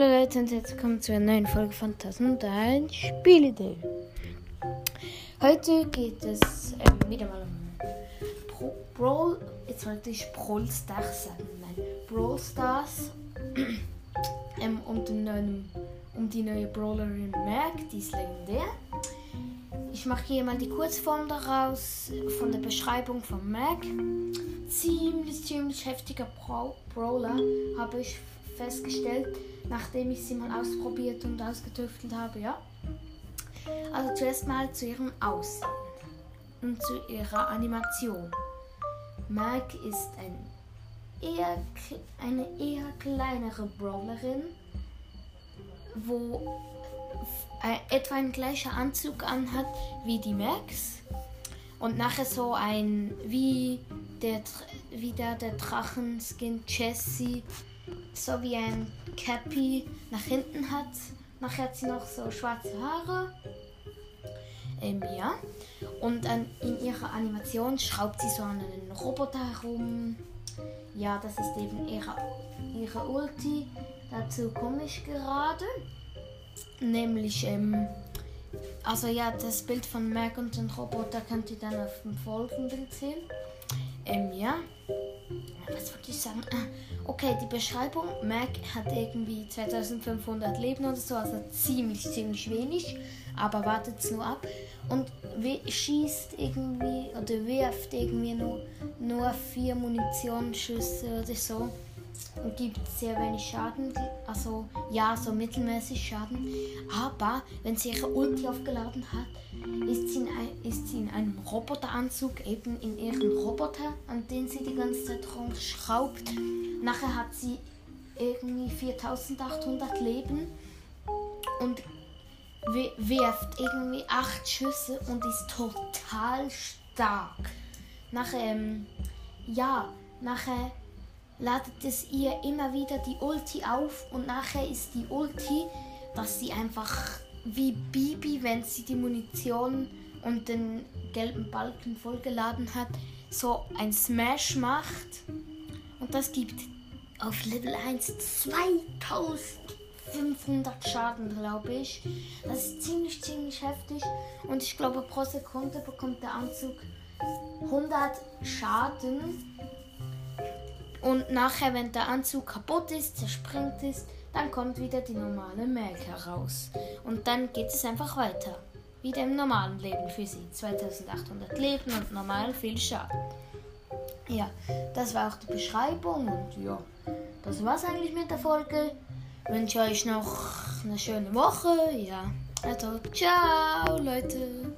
Hallo Leute und herzlich willkommen zu einer neuen Folge von Tassen Spielidee. Heute geht es ähm, wieder mal um Pro Brawl, jetzt wollte ich Brawl Stars sagen, nein, Brawl Stars, ähm, um, den neuen, um die neue Brawlerin Mac, die ist legendär. Ich mache hier mal die Kurzform daraus von der Beschreibung von Mac. Ziemlich, ziemlich heftiger Bra Brawler, habe ich festgestellt, nachdem ich sie mal ausprobiert und ausgetüftelt habe, ja. Also zuerst mal zu ihrem Aussehen und zu ihrer Animation. Mag ist ein eher, eine eher kleinere Brawlerin, wo etwa ein gleicher Anzug anhat wie die Max und nachher so ein wie der wie der, der Drachenskin Jessie so wie ein Cappy nach hinten hat. Nachher hat sie noch so schwarze Haare. Ähm, ja. Und an, in ihrer Animation schraubt sie so an einen Roboter herum. Ja, das ist eben ihre, ihre Ulti. Dazu komme ich gerade. Nämlich, ähm, also ja, das Bild von Mac und den Roboter könnt ihr dann auf dem folgenden sehen. Ähm, ja. Was wollte ich sagen? Ah, okay, die Beschreibung. Mac hat irgendwie 2500 Leben oder so, also ziemlich, ziemlich wenig. Aber wartet es nur ab. Und schießt irgendwie oder wirft irgendwie nur, nur vier Munitionsschüsse oder so und gibt sehr wenig Schaden. Also ja, so mittelmäßig Schaden. Aber wenn sie ihre Ulti aufgeladen hat, ist sie, ist sie in einem Roboteranzug, eben in ihren Roboter, an den sie die ganze Zeit rumschraubt. Nachher hat sie irgendwie 4800 Leben und wirft irgendwie 8 Schüsse und ist total stark. Nachher, ähm, ja, nachher ladet es ihr immer wieder die Ulti auf und nachher ist die Ulti, dass sie einfach wie Bibi, wenn sie die Munition und den gelben Balken vollgeladen hat, so ein Smash macht. Und das gibt auf Level 1 2500 Schaden, glaube ich. Das ist ziemlich, ziemlich heftig. Und ich glaube, pro Sekunde bekommt der Anzug 100 Schaden. Und nachher, wenn der Anzug kaputt ist, zerspringt ist, dann kommt wieder die normale Mac heraus. Und dann geht es einfach weiter. Wieder im normalen Leben für sie. 2800 Leben und normal viel Schaden. Ja, das war auch die Beschreibung und ja, das war's eigentlich mit der Folge. Ich wünsche euch noch eine schöne Woche. Ja, also ciao Leute.